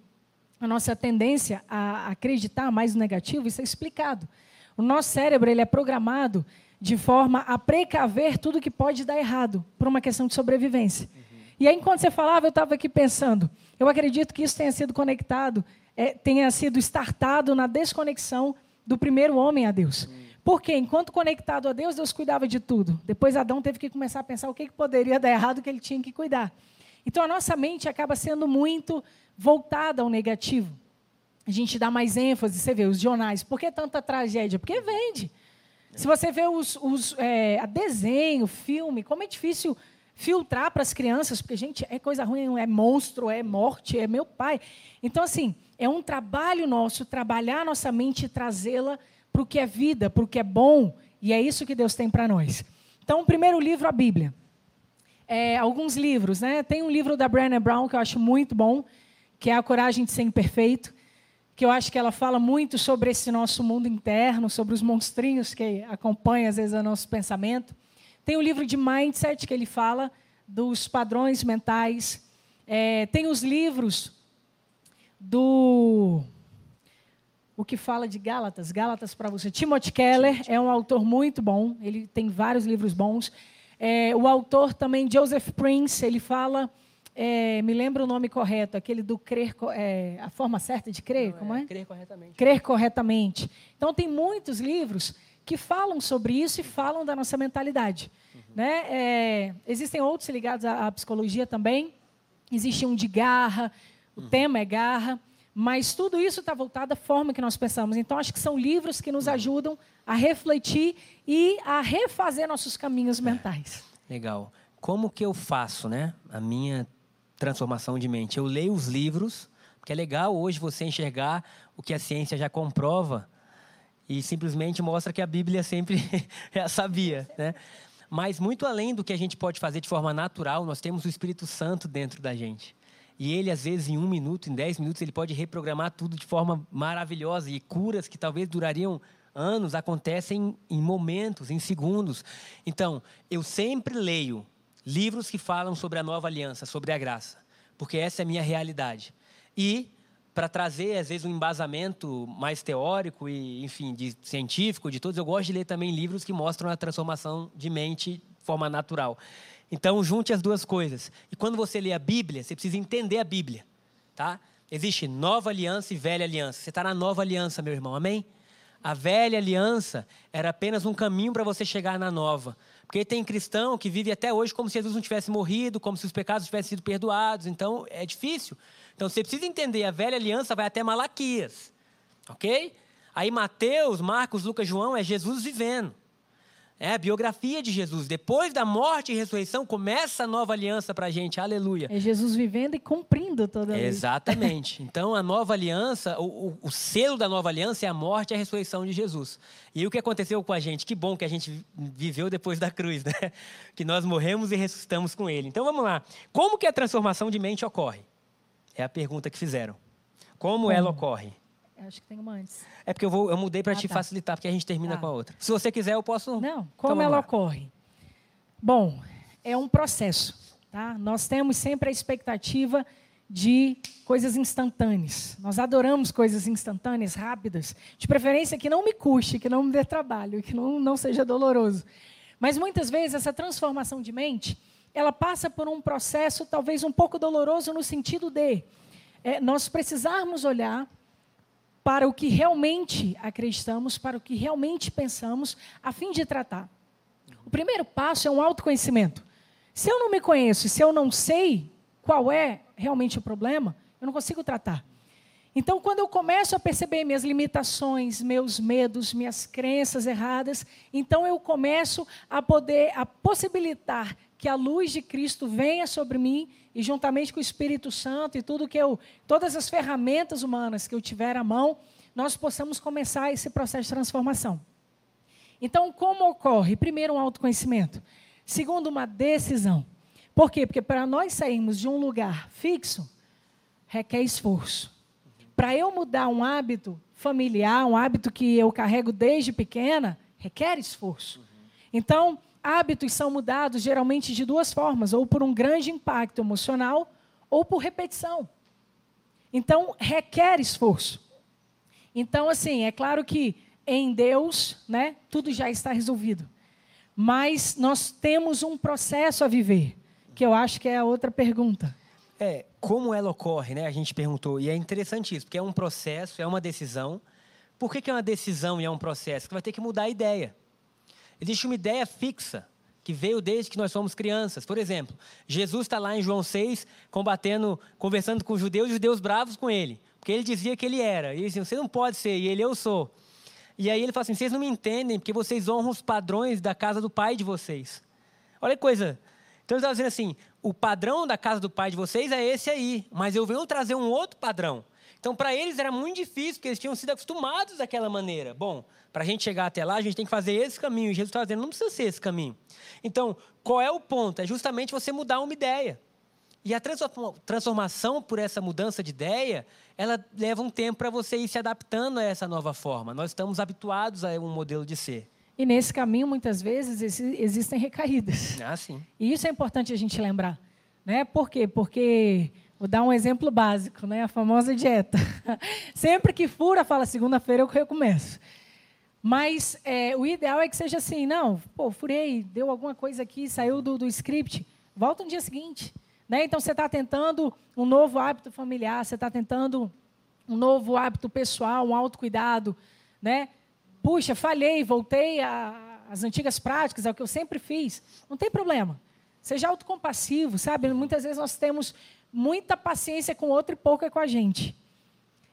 a nossa tendência a acreditar mais no negativo, isso é explicado. O nosso cérebro ele é programado de forma a precaver tudo que pode dar errado, por uma questão de sobrevivência. Uhum. E aí, enquanto você falava, eu estava aqui pensando, eu acredito que isso tenha sido conectado, é, tenha sido startado na desconexão do primeiro homem a Deus. Uhum. Porque enquanto conectado a Deus, Deus cuidava de tudo. Depois Adão teve que começar a pensar o que, que poderia dar errado que ele tinha que cuidar. Então a nossa mente acaba sendo muito voltada ao negativo. A gente dá mais ênfase, você vê, os jornais. Por que tanta tragédia? Porque vende. Se você vê os, os é, desenho, filme, como é difícil filtrar para as crianças, porque, gente, é coisa ruim, é monstro, é morte, é meu pai. Então, assim, é um trabalho nosso trabalhar a nossa mente e trazê-la para o que é vida, para o que é bom, e é isso que Deus tem para nós. Então, o primeiro livro, a Bíblia. É, alguns livros, né? Tem um livro da Brené Brown que eu acho muito bom, que é A Coragem de Ser Imperfeito, que eu acho que ela fala muito sobre esse nosso mundo interno, sobre os monstrinhos que acompanham, às vezes, o nosso pensamento. Tem o livro de Mindset, que ele fala dos padrões mentais. É, tem os livros do o que fala de Gálatas, Gálatas para você. Timothy Keller é um autor muito bom, ele tem vários livros bons. É, o autor também, Joseph Prince, ele fala, é, me lembra o nome correto, aquele do crer, é, a forma certa de crer, Não, como é? Crer corretamente. Crer corretamente. Então, tem muitos livros que falam sobre isso e falam da nossa mentalidade. Uhum. Né? É, existem outros ligados à, à, psicologia também. Existe um de garra, o uhum. tema é garra. Mas tudo isso está voltado à forma que nós pensamos. Então, acho que são livros que nos ajudam a refletir e a refazer nossos caminhos mentais. Legal. Como que eu faço, né? A minha transformação de mente. Eu leio os livros, porque é legal hoje você enxergar o que a ciência já comprova e simplesmente mostra que a Bíblia sempre já sabia, né? Mas muito além do que a gente pode fazer de forma natural, nós temos o Espírito Santo dentro da gente. E ele, às vezes, em um minuto, em dez minutos, ele pode reprogramar tudo de forma maravilhosa e curas que talvez durariam anos acontecem em momentos, em segundos. Então, eu sempre leio livros que falam sobre a nova aliança, sobre a graça, porque essa é a minha realidade. E para trazer às vezes um embasamento mais teórico e, enfim, de científico de todos, eu gosto de ler também livros que mostram a transformação de mente de forma natural. Então, junte as duas coisas. E quando você lê a Bíblia, você precisa entender a Bíblia, tá? Existe nova aliança e velha aliança. Você está na nova aliança, meu irmão, amém? A velha aliança era apenas um caminho para você chegar na nova. Porque tem cristão que vive até hoje como se Jesus não tivesse morrido, como se os pecados tivessem sido perdoados. Então, é difícil. Então você precisa entender, a velha aliança vai até Malaquias. Ok? Aí Mateus, Marcos, Lucas, João é Jesus vivendo. É a biografia de Jesus. Depois da morte e ressurreição, começa a nova aliança para a gente. Aleluia. É Jesus vivendo e cumprindo toda a Exatamente. então, a nova aliança, o, o, o, selo da nova aliança é a morte e a ressurreição de Jesus. E o que aconteceu com a gente? Que bom que a gente viveu depois da cruz, né? Que nós morremos e ressuscitamos com Ele. Então, vamos lá. Como que a transformação de mente ocorre? É a pergunta que fizeram. Como, Como? ela ocorre? Acho que tem uma antes. É porque eu, vou, eu mudei para ah, te tá. facilitar, porque a gente termina tá. com a outra. Se você quiser, eu posso. Não, como então, ela ocorre? Bom, é um processo. Tá? Nós temos sempre a expectativa de coisas instantâneas. Nós adoramos coisas instantâneas, rápidas. De preferência que não me custe, que não me dê trabalho, que não, não seja doloroso. Mas muitas vezes essa transformação de mente ela passa por um processo talvez um pouco doloroso no sentido de é, nós precisarmos olhar para o que realmente acreditamos, para o que realmente pensamos, a fim de tratar. O primeiro passo é um autoconhecimento. Se eu não me conheço, se eu não sei qual é realmente o problema, eu não consigo tratar. Então, quando eu começo a perceber minhas limitações, meus medos, minhas crenças erradas, então eu começo a poder a possibilitar que a luz de Cristo venha sobre mim e juntamente com o Espírito Santo e tudo que eu, todas as ferramentas humanas que eu tiver à mão, nós possamos começar esse processo de transformação. Então, como ocorre? Primeiro, um autoconhecimento. Segundo, uma decisão. Por quê? Porque para nós sairmos de um lugar fixo, requer esforço. Para eu mudar um hábito familiar, um hábito que eu carrego desde pequena, requer esforço. Então, hábitos são mudados geralmente de duas formas, ou por um grande impacto emocional, ou por repetição. Então, requer esforço. Então, assim, é claro que em Deus, né, tudo já está resolvido. Mas nós temos um processo a viver, que eu acho que é a outra pergunta. É, como ela ocorre, né? A gente perguntou, e é interessante isso, porque é um processo, é uma decisão. Por que, que é uma decisão e é um processo? Que vai ter que mudar a ideia. Existe uma ideia fixa que veio desde que nós somos crianças. Por exemplo, Jesus está lá em João 6, combatendo, conversando com os judeus judeus bravos com ele. Porque ele dizia que ele era. E eles diziam, você não pode ser, e ele, eu sou. E aí ele fala assim, vocês não me entendem, porque vocês honram os padrões da casa do pai de vocês. Olha que coisa. Então ele estava dizendo assim, o padrão da casa do pai de vocês é esse aí, mas eu venho trazer um outro padrão. Então, para eles era muito difícil, porque eles tinham sido acostumados daquela maneira. Bom, para a gente chegar até lá, a gente tem que fazer esse caminho. E Jesus está dizendo, não precisa ser esse caminho. Então, qual é o ponto? É justamente você mudar uma ideia. E a transformação por essa mudança de ideia, ela leva um tempo para você ir se adaptando a essa nova forma. Nós estamos habituados a um modelo de ser. E nesse caminho, muitas vezes, existem recaídas. Ah, sim. E isso é importante a gente lembrar. Né? Por quê? Porque Vou dar um exemplo básico, né? A famosa dieta. Sempre que fura, fala segunda-feira eu recomeço. Mas é, o ideal é que seja assim, não, pô, furei, deu alguma coisa aqui, saiu do, do script, volta no dia seguinte. Né? Então você está tentando um novo hábito familiar, você está tentando um novo hábito pessoal, um autocuidado, né? Puxa, falhei, voltei às antigas práticas, é o que eu sempre fiz. Não tem problema. Seja autocompassivo, sabe? Muitas vezes nós temos muita paciência com o outro e pouca com a gente.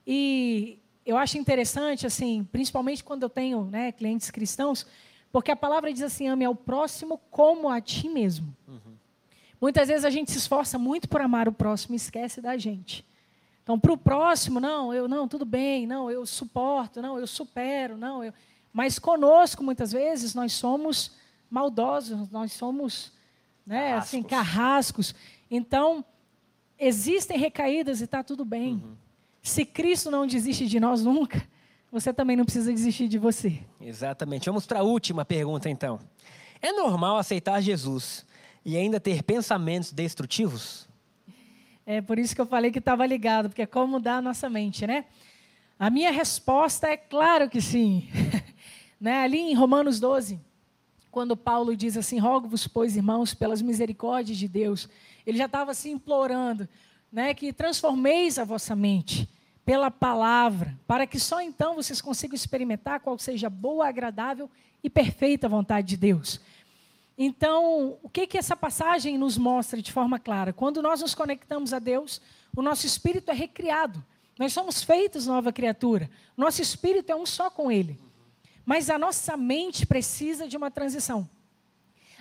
E eu acho interessante, assim, principalmente quando eu tenho né, clientes cristãos, porque a palavra diz assim: ame ao próximo como a ti mesmo. Uhum. Muitas vezes a gente se esforça muito por amar o próximo e esquece da gente. Então, para o próximo, não, eu não, tudo bem, não, eu suporto, não, eu supero, não, eu. Mas conosco, muitas vezes, nós somos maldosos, nós somos, né, carrascos. assim, carrascos. Então, existem recaídas e está tudo bem. Uhum. Se Cristo não desiste de nós nunca, você também não precisa desistir de você. Exatamente. Vamos para a última pergunta, então. É normal aceitar Jesus e ainda ter pensamentos destrutivos? É por isso que eu falei que estava ligado, porque é como mudar a nossa mente, né? A minha resposta é claro que sim. né? Ali em Romanos 12, quando Paulo diz assim: Rogo-vos, pois, irmãos, pelas misericórdias de Deus, ele já estava assim implorando né, que transformeis a vossa mente pela palavra, para que só então vocês consigam experimentar qual seja boa, agradável e perfeita vontade de Deus. Então, o que, que essa passagem nos mostra de forma clara? Quando nós nos conectamos a Deus, o nosso espírito é recriado. Nós somos feitos nova criatura. Nosso espírito é um só com Ele. Mas a nossa mente precisa de uma transição.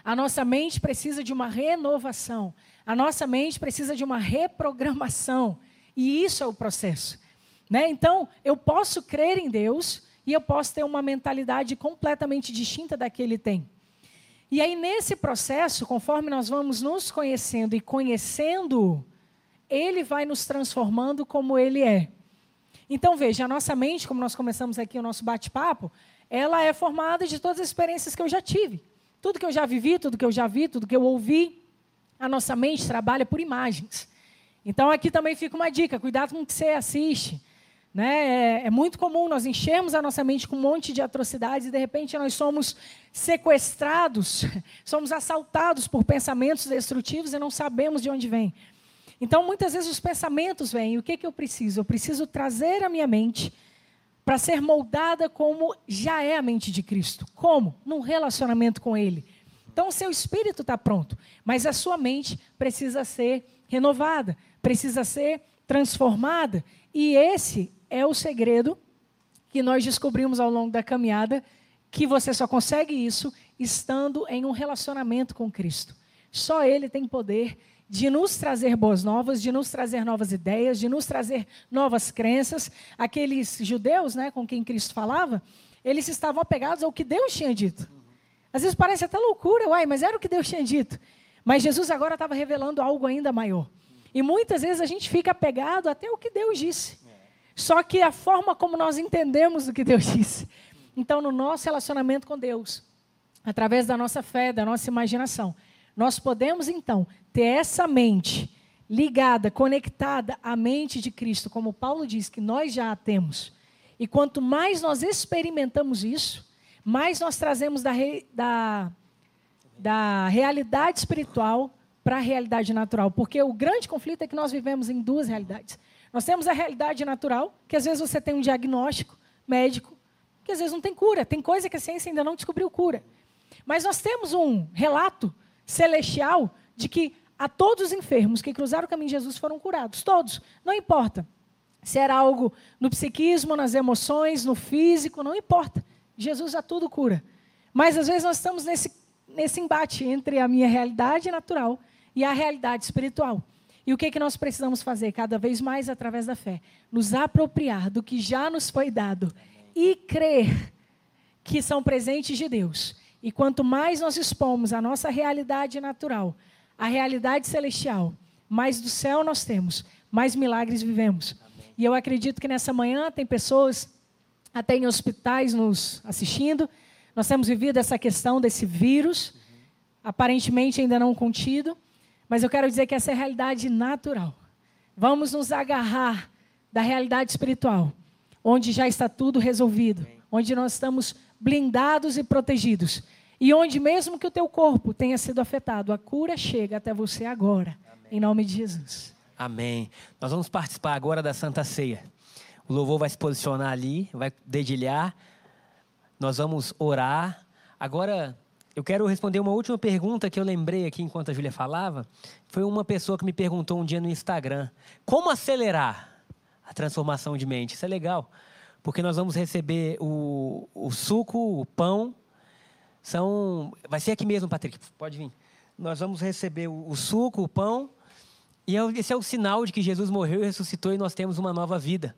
A nossa mente precisa de uma renovação. A nossa mente precisa de uma reprogramação. E isso é o processo. Né? Então, eu posso crer em Deus e eu posso ter uma mentalidade completamente distinta da que Ele tem. E aí, nesse processo, conforme nós vamos nos conhecendo e conhecendo, Ele vai nos transformando como Ele é. Então, veja, a nossa mente, como nós começamos aqui o nosso bate-papo, ela é formada de todas as experiências que eu já tive. Tudo que eu já vivi, tudo que eu já vi, tudo que eu ouvi, a nossa mente trabalha por imagens. Então, aqui também fica uma dica: cuidado com o que você assiste. Né? É, é, muito comum nós enchermos a nossa mente com um monte de atrocidades e de repente nós somos sequestrados, somos assaltados por pensamentos destrutivos e não sabemos de onde vem. Então, muitas vezes os pensamentos vêm. O que, que eu preciso? Eu preciso trazer a minha mente para ser moldada como já é a mente de Cristo. Como? Num relacionamento com Ele. Então, seu espírito está pronto, mas a sua mente precisa ser renovada, precisa ser transformada. E esse é o segredo que nós descobrimos ao longo da caminhada, que você só consegue isso estando em um relacionamento com Cristo. Só Ele tem poder de nos trazer boas novas, de nos trazer novas ideias, de nos trazer novas crenças. Aqueles judeus, né, com quem Cristo falava, eles estavam apegados ao que Deus tinha dito. Às vezes parece até loucura, uai, mas era o que Deus tinha dito. Mas Jesus agora estava revelando algo ainda maior. E muitas vezes a gente fica apegado até o que Deus disse. Só que a forma como nós entendemos o que Deus disse. Então, no nosso relacionamento com Deus, através da nossa fé, da nossa imaginação, nós podemos então ter essa mente ligada, conectada à mente de Cristo, como Paulo diz que nós já a temos. E quanto mais nós experimentamos isso, mais nós trazemos da, da, da realidade espiritual para a realidade natural. Porque o grande conflito é que nós vivemos em duas realidades. Nós temos a realidade natural, que às vezes você tem um diagnóstico médico, que às vezes não tem cura. Tem coisa que a ciência ainda não descobriu cura. Mas nós temos um relato celestial de que a todos os enfermos que cruzaram o caminho de Jesus foram curados. Todos. Não importa se era algo no psiquismo, nas emoções, no físico, não importa. Jesus a tudo cura. Mas às vezes nós estamos nesse, nesse embate entre a minha realidade natural e a realidade espiritual. E o que, que nós precisamos fazer cada vez mais através da fé? Nos apropriar do que já nos foi dado e crer que são presentes de Deus. E quanto mais nós expomos a nossa realidade natural, a realidade celestial, mais do céu nós temos, mais milagres vivemos. Amém. E eu acredito que nessa manhã tem pessoas até em hospitais nos assistindo. Nós temos vivido essa questão desse vírus, uhum. aparentemente ainda não contido. Mas eu quero dizer que essa é a realidade natural. Vamos nos agarrar da realidade espiritual, onde já está tudo resolvido, onde nós estamos blindados e protegidos. E onde, mesmo que o teu corpo tenha sido afetado, a cura chega até você agora, Amém. em nome de Jesus. Amém. Nós vamos participar agora da Santa Ceia. O louvor vai se posicionar ali, vai dedilhar. Nós vamos orar. Agora, eu quero responder uma última pergunta que eu lembrei aqui enquanto a Júlia falava. Foi uma pessoa que me perguntou um dia no Instagram: como acelerar a transformação de mente? Isso é legal, porque nós vamos receber o, o suco, o pão. São. Vai ser aqui mesmo, Patrick, pode vir. Nós vamos receber o, o suco, o pão, e é esse é o sinal de que Jesus morreu e ressuscitou e nós temos uma nova vida.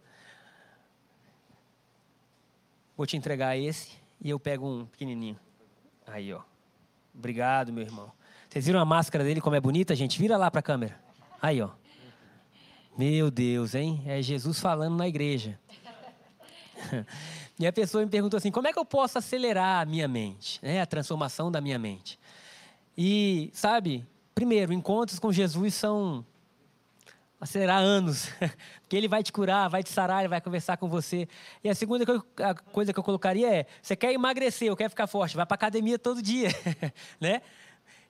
Vou te entregar esse e eu pego um pequenininho. Aí, ó. Obrigado, meu irmão. Vocês viram a máscara dele como é bonita, gente? Vira lá para a câmera. Aí, ó. Meu Deus, hein? É Jesus falando na igreja. E a pessoa me perguntou assim: como é que eu posso acelerar a minha mente, né? a transformação da minha mente? E, sabe, primeiro, encontros com Jesus são acelerar anos, porque ele vai te curar, vai te sarar, ele vai conversar com você. E a segunda coisa que eu colocaria é: você quer emagrecer, ou quer ficar forte, vai para academia todo dia, né?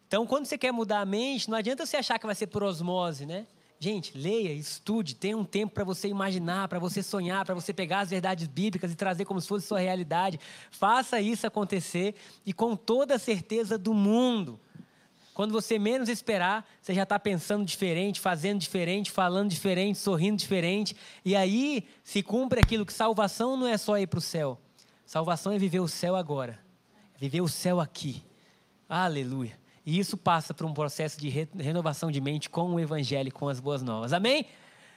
Então, quando você quer mudar a mente, não adianta você achar que vai ser por osmose, né? Gente, leia, estude, tenha um tempo para você imaginar, para você sonhar, para você pegar as verdades bíblicas e trazer como se fosse sua realidade. Faça isso acontecer e com toda a certeza do mundo. Quando você menos esperar, você já está pensando diferente, fazendo diferente, falando diferente, sorrindo diferente. E aí se cumpre aquilo que salvação não é só ir para o céu. Salvação é viver o céu agora. É viver o céu aqui. Aleluia. E isso passa por um processo de renovação de mente com o Evangelho, com as boas novas. Amém?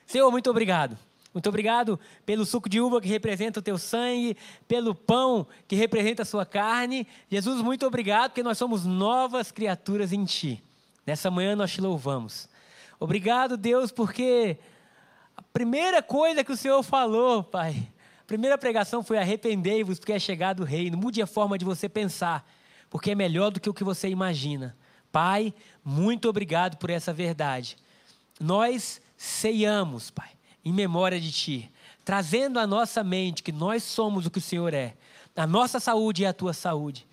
Senhor, muito obrigado. Muito obrigado pelo suco de uva que representa o teu sangue, pelo pão que representa a sua carne. Jesus, muito obrigado porque nós somos novas criaturas em Ti. Nessa manhã nós te louvamos. Obrigado, Deus, porque a primeira coisa que o Senhor falou, Pai, a primeira pregação foi arrependei-vos porque é chegado o reino. Mude a forma de você pensar porque é melhor do que o que você imagina. Pai, muito obrigado por essa verdade. Nós ceiamos, Pai, em memória de Ti, trazendo à nossa mente que nós somos o que o Senhor é. A nossa saúde é a Tua saúde.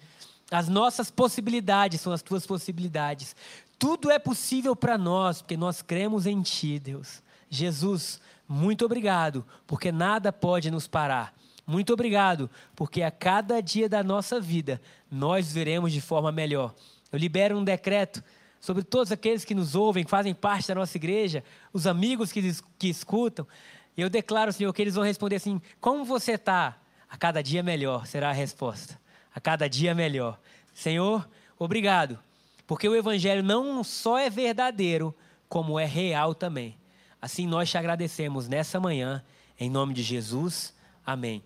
As nossas possibilidades são as Tuas possibilidades. Tudo é possível para nós, porque nós cremos em Ti, Deus. Jesus, muito obrigado, porque nada pode nos parar. Muito obrigado, porque a cada dia da nossa vida nós veremos de forma melhor. Eu libero um decreto sobre todos aqueles que nos ouvem, que fazem parte da nossa igreja, os amigos que, que escutam. E eu declaro, Senhor, que eles vão responder assim: Como você está? A cada dia melhor será a resposta. A cada dia melhor. Senhor, obrigado, porque o Evangelho não só é verdadeiro, como é real também. Assim nós te agradecemos nessa manhã, em nome de Jesus. Amém.